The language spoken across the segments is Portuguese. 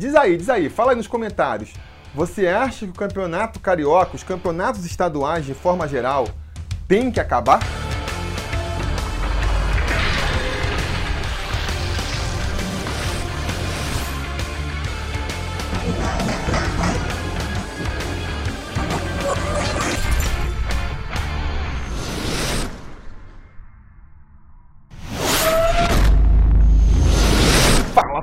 Diz aí, diz aí, fala aí nos comentários. Você acha que o campeonato carioca, os campeonatos estaduais de forma geral, tem que acabar?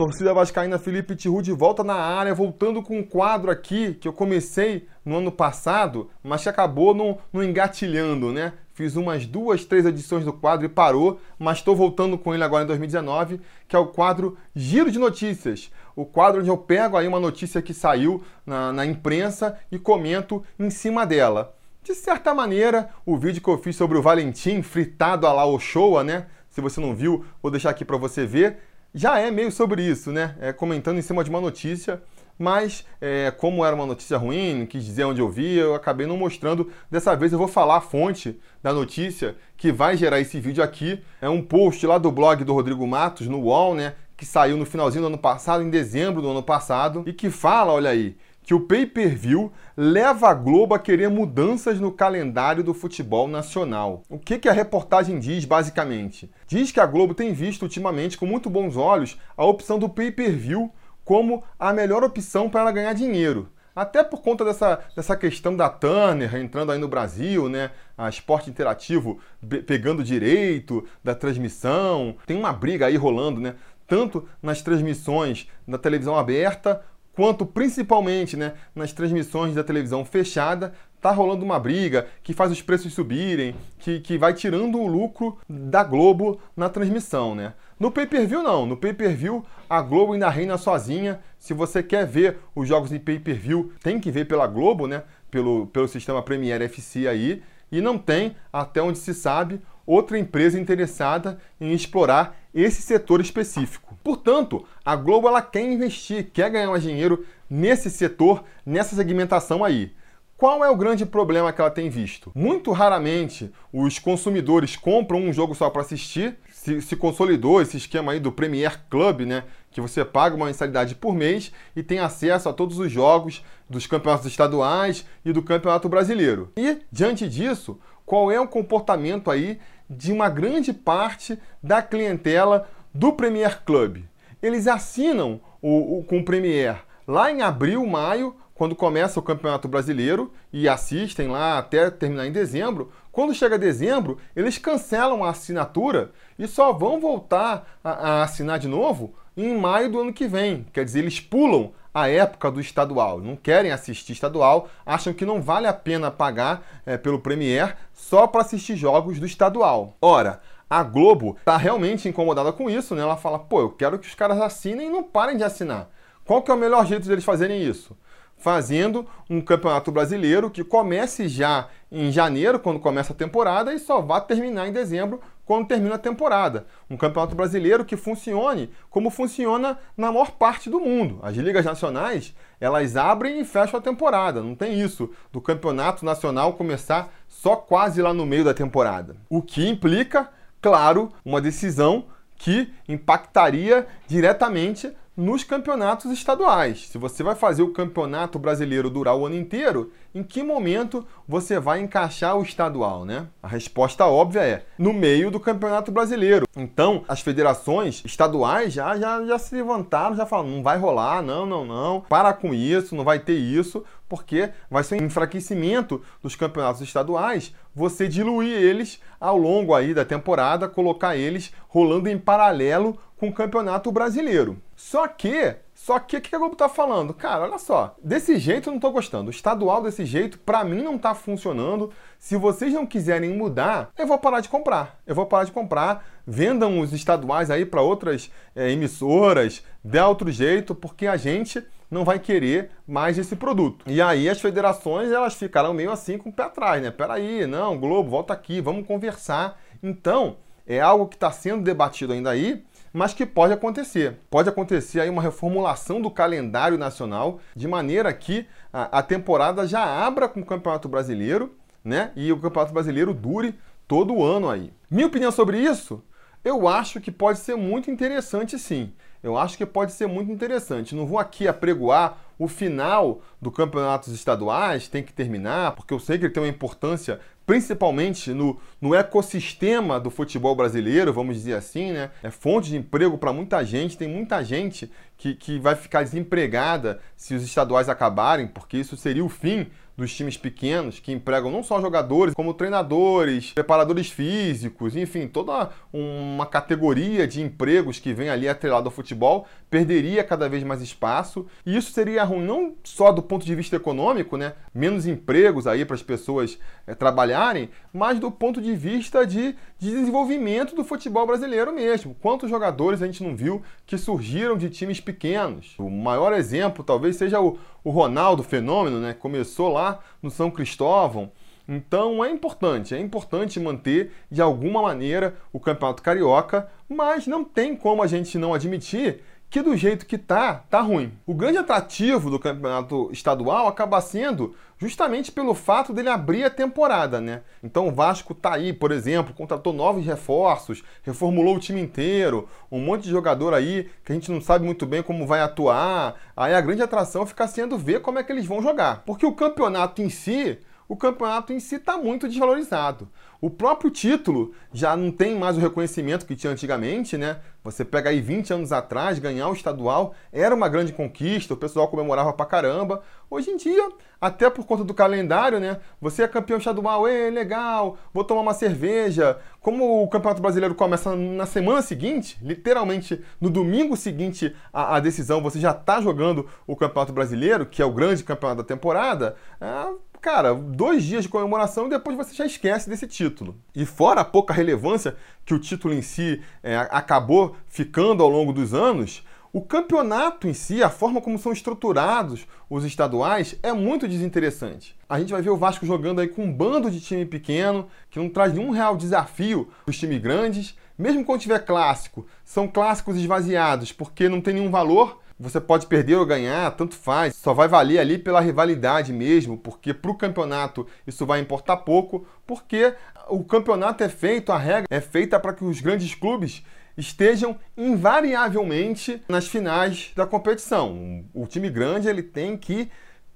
Torcida vascaína Felipe Tiru de volta na área, voltando com um quadro aqui que eu comecei no ano passado, mas que acabou não, não engatilhando, né? Fiz umas duas, três edições do quadro e parou, mas estou voltando com ele agora em 2019, que é o quadro Giro de Notícias. O quadro onde eu pego aí uma notícia que saiu na, na imprensa e comento em cima dela. De certa maneira, o vídeo que eu fiz sobre o Valentim fritado a la Ochoa, né? Se você não viu, vou deixar aqui para você ver já é meio sobre isso, né? É, comentando em cima de uma notícia, mas é, como era uma notícia ruim, quis dizer onde eu vi, eu acabei não mostrando. Dessa vez eu vou falar a fonte da notícia que vai gerar esse vídeo aqui. É um post lá do blog do Rodrigo Matos, no UOL, né? Que saiu no finalzinho do ano passado, em dezembro do ano passado, e que fala, olha aí, que o pay-per-view leva a Globo a querer mudanças no calendário do futebol nacional. O que, que a reportagem diz, basicamente? Diz que a Globo tem visto ultimamente com muito bons olhos a opção do pay-per-view como a melhor opção para ela ganhar dinheiro. Até por conta dessa, dessa questão da Turner entrando aí no Brasil, né? A esporte interativo pegando direito da transmissão. Tem uma briga aí rolando, né? Tanto nas transmissões da televisão aberta quanto principalmente né, nas transmissões da televisão fechada, tá rolando uma briga que faz os preços subirem, que, que vai tirando o lucro da Globo na transmissão, né? No pay-per-view não, no pay-per-view a Globo ainda reina sozinha. Se você quer ver os jogos de pay-per-view, tem que ver pela Globo, né? Pelo, pelo sistema Premier FC aí. E não tem, até onde se sabe, outra empresa interessada em explorar esse setor específico. Portanto, a Globo ela quer investir, quer ganhar mais dinheiro nesse setor, nessa segmentação aí. Qual é o grande problema que ela tem visto? Muito raramente os consumidores compram um jogo só para assistir. Se, se, consolidou esse esquema aí do Premier Club, né? Que você paga uma mensalidade por mês e tem acesso a todos os jogos dos campeonatos estaduais e do Campeonato Brasileiro. E, diante disso, qual é o comportamento aí de uma grande parte da clientela do Premier Club. Eles assinam o, o, com o Premier lá em abril, maio, quando começa o Campeonato Brasileiro e assistem lá até terminar em dezembro. Quando chega dezembro, eles cancelam a assinatura e só vão voltar a, a assinar de novo em maio do ano que vem. Quer dizer, eles pulam a época do estadual, não querem assistir estadual, acham que não vale a pena pagar é, pelo Premier só para assistir jogos do estadual. Ora, a Globo está realmente incomodada com isso, né? Ela fala, pô, eu quero que os caras assinem e não parem de assinar. Qual que é o melhor jeito deles fazerem isso? Fazendo um campeonato brasileiro que comece já em janeiro, quando começa a temporada, e só vá terminar em dezembro, quando termina a temporada. Um campeonato brasileiro que funcione como funciona na maior parte do mundo. As ligas nacionais, elas abrem e fecham a temporada. Não tem isso do campeonato nacional começar só quase lá no meio da temporada. O que implica, claro, uma decisão que impactaria diretamente nos campeonatos estaduais. Se você vai fazer o campeonato brasileiro durar o ano inteiro, em que momento você vai encaixar o estadual, né? A resposta óbvia é no meio do campeonato brasileiro. Então, as federações estaduais já, já, já se levantaram, já falaram, não vai rolar, não, não, não, para com isso, não vai ter isso, porque vai ser um enfraquecimento dos campeonatos estaduais, você diluir eles ao longo aí da temporada, colocar eles rolando em paralelo com o Campeonato Brasileiro. Só que, só que o que a Globo tá falando? Cara, olha só, desse jeito eu não tô gostando. O estadual desse jeito, para mim, não tá funcionando. Se vocês não quiserem mudar, eu vou parar de comprar. Eu vou parar de comprar. Vendam os estaduais aí para outras é, emissoras, dê outro jeito, porque a gente não vai querer mais esse produto. E aí as federações elas ficaram meio assim com o pé atrás, né? Peraí, não, Globo, volta aqui, vamos conversar. Então, é algo que está sendo debatido ainda aí mas que pode acontecer. Pode acontecer aí uma reformulação do calendário nacional de maneira que a, temporada já abra com o Campeonato Brasileiro, né? E o Campeonato Brasileiro dure todo o ano aí. Minha opinião sobre isso? Eu acho que pode ser muito interessante sim. eu acho que pode ser muito interessante. Não vou aqui apregoar o final do campeonatos estaduais, tem que terminar, porque eu sei que ele tem uma importância principalmente no, no ecossistema do futebol brasileiro, vamos dizer assim, né? É fonte de emprego para muita gente, tem muita gente que, que vai ficar desempregada se os estaduais acabarem, porque isso seria o fim dos times pequenos que empregam não só jogadores, como treinadores, preparadores físicos, enfim, toda uma categoria de empregos que vem ali atrelado ao futebol, perderia cada vez mais espaço. E isso seria ruim não só do ponto de vista econômico, né? Menos empregos aí para as pessoas é, trabalharem, mas do ponto de vista de, de desenvolvimento do futebol brasileiro mesmo. Quantos jogadores a gente não viu que surgiram de times pequenos? O maior exemplo talvez seja o, o Ronaldo Fenômeno, né? Começou lá no São Cristóvão. Então é importante, é importante manter de alguma maneira o Campeonato Carioca, mas não tem como a gente não admitir que do jeito que tá, tá ruim. O grande atrativo do campeonato estadual acaba sendo justamente pelo fato dele abrir a temporada, né? Então o Vasco tá aí, por exemplo, contratou novos reforços, reformulou o time inteiro, um monte de jogador aí que a gente não sabe muito bem como vai atuar. Aí a grande atração fica sendo ver como é que eles vão jogar. Porque o campeonato em si, o campeonato em si está muito desvalorizado. O próprio título já não tem mais o reconhecimento que tinha antigamente, né? Você pega aí 20 anos atrás, ganhar o estadual era uma grande conquista, o pessoal comemorava pra caramba. Hoje em dia, até por conta do calendário, né? Você é campeão estadual, é legal, vou tomar uma cerveja. Como o Campeonato Brasileiro começa na semana seguinte, literalmente no domingo seguinte à, decisão, você já está jogando o Campeonato Brasileiro, que é o grande campeonato da temporada. É, cara, dois dias de comemoração e depois você já esquece desse título. E fora a pouca relevância que o título em si é, acabou ficando ao longo dos anos, o campeonato em si, a forma como são estruturados os estaduais, é muito desinteressante. A gente vai ver o Vasco jogando aí com um bando de time pequeno, que não traz nenhum real desafio para os times grandes. Mesmo quando tiver clássico, são clássicos esvaziados, porque não tem nenhum valor você pode perder ou ganhar, tanto faz. Só vai valer ali pela rivalidade mesmo, porque para o campeonato isso vai importar pouco, porque o campeonato é feito, a regra é feita para que os grandes clubes estejam invariavelmente nas finais da competição. O time grande ele tem que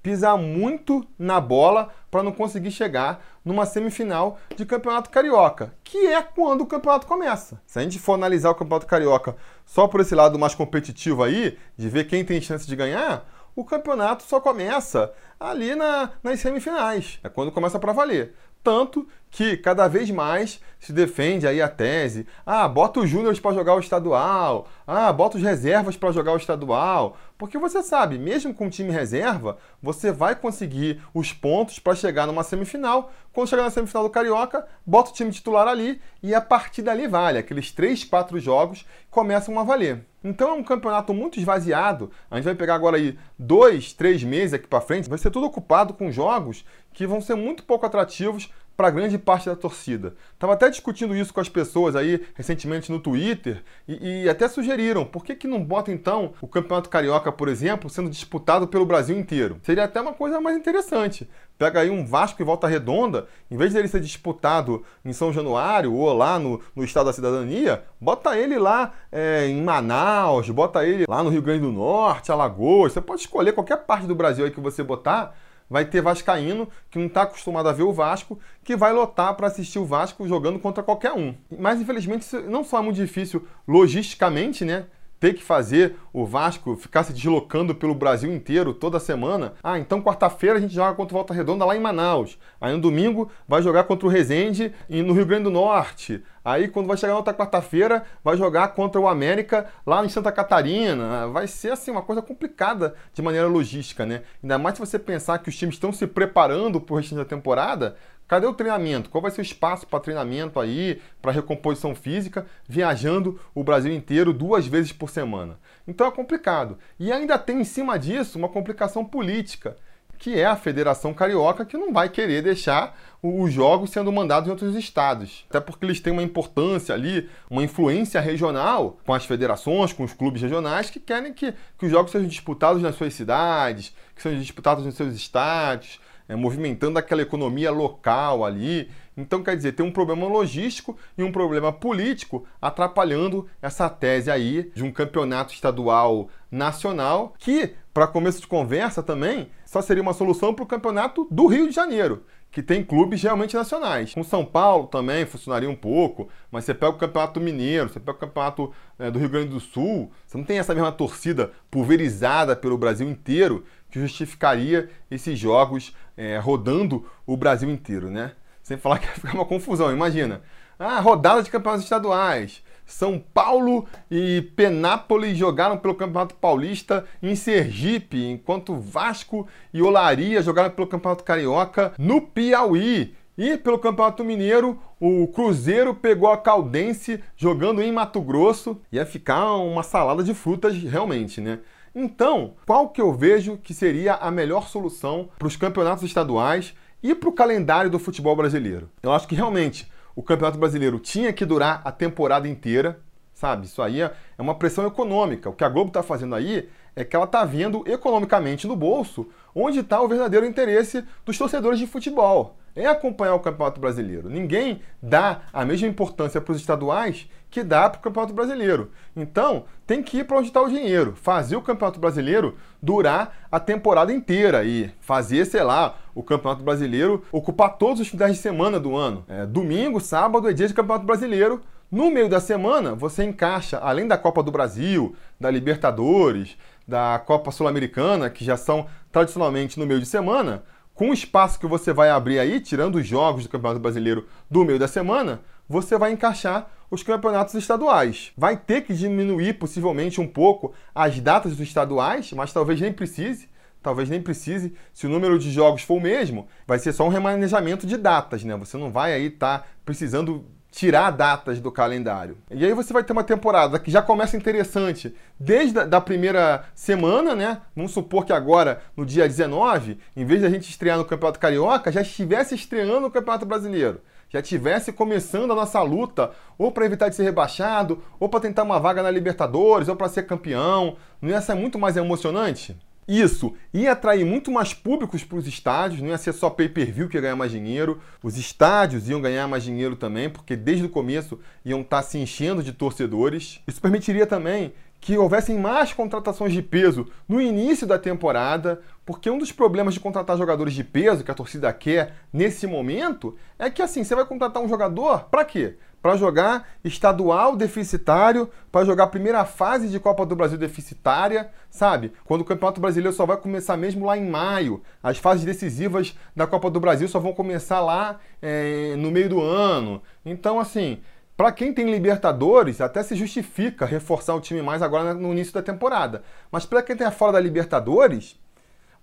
pisar muito na bola para não conseguir chegar numa semifinal de Campeonato Carioca, que é quando o campeonato começa. Se a gente for analisar o Campeonato Carioca só por esse lado mais competitivo aí, de ver quem tem chance de ganhar, o campeonato só começa ali na, nas semifinais. É quando começa para valer. Tanto que cada vez mais se defende aí a tese: ah, bota os júniores para jogar o estadual, ah, bota os reservas para jogar o estadual. Porque você sabe, mesmo com o time reserva, você vai conseguir os pontos para chegar numa semifinal. Quando chegar na semifinal do Carioca, bota o time titular ali e a partir dali vale. Aqueles 3, 4 jogos começam a valer. Então é um campeonato muito esvaziado. A gente vai pegar agora aí dois, três meses aqui para frente, vai ser tudo ocupado com jogos que vão ser muito pouco atrativos para grande parte da torcida. Estava até discutindo isso com as pessoas aí recentemente no Twitter e, e, até sugeriram por que, que não bota então o Campeonato Carioca, por exemplo, sendo disputado pelo Brasil inteiro. Seria até uma coisa mais interessante. Pega aí um Vasco e Volta Redonda, em vez dele ser disputado em São Januário ou lá no, no Estado da Cidadania, bota ele lá é, em Manaus, bota ele lá no Rio Grande do Norte, Alagoas. Você pode escolher qualquer parte do Brasil aí que você botar vai ter Vascaíno, que não está acostumado a ver o Vasco, que vai lotar para assistir o Vasco jogando contra qualquer um. Mas infelizmente isso não só é muito difícil logisticamente, né? Ter que fazer o Vasco ficar se deslocando pelo Brasil inteiro toda semana. Ah, então quarta-feira a gente joga contra o Volta Redonda lá em Manaus. Aí no domingo vai jogar contra o Resende no Rio Grande do Norte. Aí quando vai chegar na outra quarta-feira vai jogar contra o América lá em Santa Catarina. Vai ser assim uma coisa complicada de maneira logística, né? Ainda mais se você pensar que os times estão se preparando para o restante da temporada, Cadê o treinamento? Qual vai ser o espaço para treinamento aí, para recomposição física, viajando o Brasil inteiro duas vezes por semana? Então é complicado. E ainda tem em cima disso uma complicação política, que é a Federação Carioca, que não vai querer deixar os jogos sendo mandados em outros estados. Até porque eles têm uma importância ali, uma influência regional com as federações, com os clubes regionais, que querem que, que os jogos sejam disputados nas suas cidades, que sejam disputados nos seus estádios é, movimentando aquela economia local ali. Então, quer dizer, tem um problema logístico e um problema político atrapalhando essa tese aí de um campeonato estadual nacional que, para começo de conversa também, só seria uma solução para o campeonato do Rio de Janeiro que tem clubes realmente nacionais. Com São Paulo também funcionaria um pouco, mas você pega o Campeonato Mineiro, você pega o Campeonato é, do Rio Grande do Sul, você não tem essa mesma torcida pulverizada pelo Brasil inteiro que justificaria esses jogos é, rodando o Brasil inteiro, né? Sem falar que ia ficar uma confusão, imagina. Ah, rodada de campeonatos estaduais. São Paulo e Penápolis jogaram pelo Campeonato Paulista em Sergipe, enquanto Vasco e Olaria jogaram pelo Campeonato Carioca no Piauí. E pelo Campeonato Mineiro, o Cruzeiro pegou a Caldense jogando em Mato Grosso. Ia ficar uma salada de frutas realmente, né? Então, qual que eu vejo que seria a melhor solução para os campeonatos estaduais e para o calendário do futebol brasileiro? Eu acho que realmente o Campeonato Brasileiro tinha que durar a temporada inteira, sabe? Isso aí é uma pressão econômica. O que a Globo está fazendo aí é que ela está vendo economicamente no bolso onde está o verdadeiro interesse dos torcedores de futebol. É acompanhar o Campeonato Brasileiro. Ninguém dá a mesma importância para os estaduais que dá para o Campeonato Brasileiro. Então, tem que ir para onde está o dinheiro. Fazer o Campeonato Brasileiro durar a temporada inteira e fazer, sei lá, o Campeonato Brasileiro ocupar todos os finais de semana do ano. É, domingo, sábado é dia de Campeonato Brasileiro. No meio da semana, você encaixa, além da Copa do Brasil, da Libertadores, da Copa Sul-Americana, que já são tradicionalmente no meio de semana, com o espaço que você vai abrir aí, tirando os jogos do Campeonato Brasileiro do meio da semana, você vai encaixar os campeonatos estaduais. Vai ter que diminuir possivelmente um pouco as datas dos estaduais, mas talvez nem precise. Talvez nem precise, se o número de jogos for o mesmo, vai ser só um remanejamento de datas, né? Você não vai aí estar tá precisando tirar datas do calendário. E aí você vai ter uma temporada que já começa interessante desde a da primeira semana, né? Vamos supor que agora, no dia 19, em vez de a gente estrear no Campeonato Carioca, já estivesse estreando no Campeonato Brasileiro. Já estivesse começando a nossa luta, ou para evitar de ser rebaixado, ou para tentar uma vaga na Libertadores, ou para ser campeão. Não ia ser muito mais emocionante? Isso ia atrair muito mais públicos para os estádios, não ia ser só pay-per-view que ia ganhar mais dinheiro, os estádios iam ganhar mais dinheiro também, porque desde o começo iam estar tá se enchendo de torcedores. Isso permitiria também que houvessem mais contratações de peso no início da temporada, porque um dos problemas de contratar jogadores de peso que a torcida quer nesse momento é que assim, você vai contratar um jogador para quê? Para jogar estadual deficitário, para jogar a primeira fase de Copa do Brasil deficitária, sabe? Quando o Campeonato Brasileiro só vai começar mesmo lá em maio. As fases decisivas da Copa do Brasil só vão começar lá é, no meio do ano. Então, assim, para quem tem Libertadores, até se justifica reforçar o time mais agora no início da temporada. Mas para quem tem a fora da Libertadores,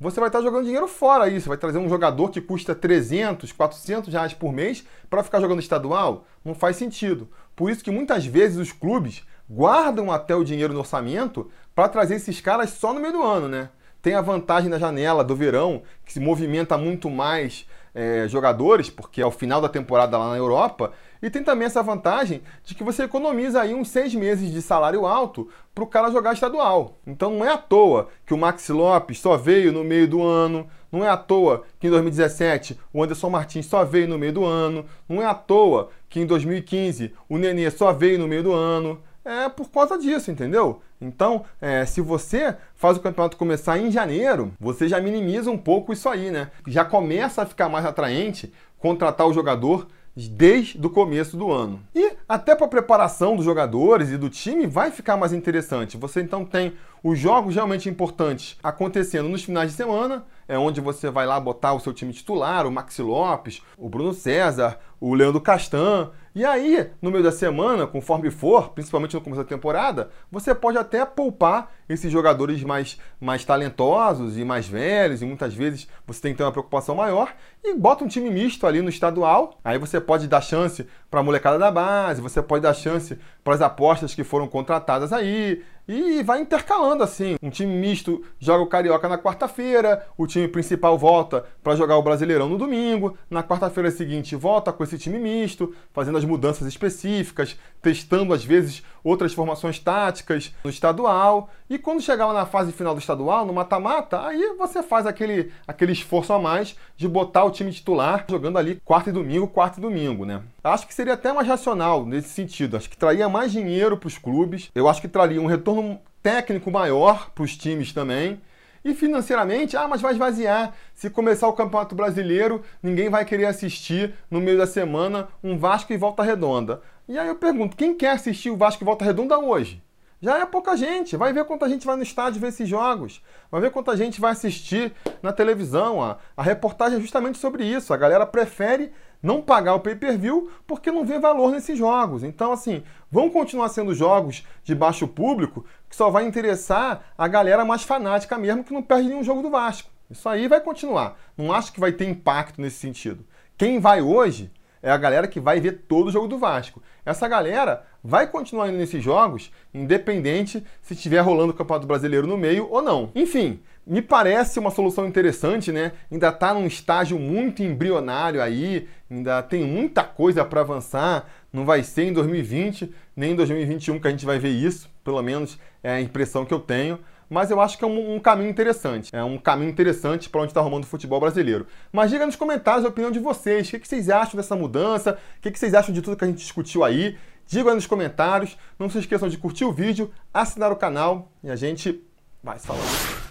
você vai estar jogando dinheiro fora. Você vai trazer um jogador que custa 300, 400 reais por mês para ficar jogando estadual? Não faz sentido. Por isso que muitas vezes os clubes guardam até o dinheiro no orçamento para trazer esses caras só no meio do ano, né? Tem a vantagem da janela do verão, que se movimenta muito mais é, jogadores, porque é o final da temporada lá na Europa, e tem também essa vantagem de que você economiza aí uns seis meses de salário alto para o cara jogar estadual. Então não é à toa que o Maxi Lopes só veio no meio do ano, não é à toa que em 2017 o Anderson Martins só veio no meio do ano, não é à toa que em 2015 o Nenê só veio no meio do ano. É por conta disso, entendeu? Então, é, se você faz o campeonato começar em janeiro, você já minimiza um pouco isso aí, né? Já começa a ficar mais atraente contratar o jogador desde o começo do ano. E até para a preparação dos jogadores e do time vai ficar mais interessante. Você então tem os jogos realmente importantes acontecendo nos finais de semana, é onde você vai lá botar o seu time titular, o Maxi Lopes, o Bruno César, o Leandro Castan, e aí, no meio da semana, conforme for, principalmente no começo da temporada, você pode até poupar esses jogadores mais, mais talentosos e mais velhos, e muitas vezes você tem que ter uma preocupação maior, e bota um time misto ali no estadual. Aí você pode dar chance para a molecada da base, você pode dar chance para as apostas que foram contratadas aí, e vai intercalando assim. Um time misto joga o Carioca na quarta-feira, o time principal volta para jogar o Brasileirão no domingo, na quarta-feira seguinte volta com esse time misto, fazendo as as mudanças específicas, testando às vezes outras formações táticas no estadual. E quando chegava na fase final do estadual, no mata-mata, aí você faz aquele, aquele esforço a mais de botar o time titular jogando ali quarta e domingo, quarta e domingo, né? Acho que seria até mais racional nesse sentido. Acho que traria mais dinheiro para os clubes. Eu acho que traria um retorno técnico maior para os times também. E financeiramente, ah, mas vai esvaziar. Se começar o Campeonato Brasileiro, ninguém vai querer assistir no meio da semana um Vasco e Volta Redonda. E aí eu pergunto, quem quer assistir o Vasco e Volta Redonda hoje? Já é pouca gente. Vai ver quanta gente vai no estádio ver esses jogos. Vai ver quanta gente vai assistir na televisão. A, a reportagem é justamente sobre isso. A galera prefere não pagar o pay-per-view porque não vê valor nesses jogos. Então, assim, vão continuar sendo jogos de baixo público que só vai interessar a galera mais fanática mesmo que não perde nenhum jogo do Vasco. Isso aí vai continuar. Não acho que vai ter impacto nesse sentido. Quem vai hoje é a galera que vai ver todo o jogo do Vasco. Essa galera vai continuar indo nesses jogos, independente se estiver rolando o Campeonato Brasileiro no meio ou não. Enfim, me parece uma solução interessante, né? Ainda está num estágio muito embrionário aí, ainda tem muita coisa para avançar. Não vai ser em 2020 nem em 2021 que a gente vai ver isso, pelo menos é a impressão que eu tenho mas eu acho que é um, um caminho interessante. É um caminho interessante para onde está arrumando o futebol brasileiro. Mas diga nos comentários a opinião de vocês. O que, que vocês acham dessa mudança? O que, que vocês acham de tudo que a gente discutiu aí? Diga aí nos comentários. Não se esqueçam de curtir o vídeo, assinar o canal e a gente vai falando.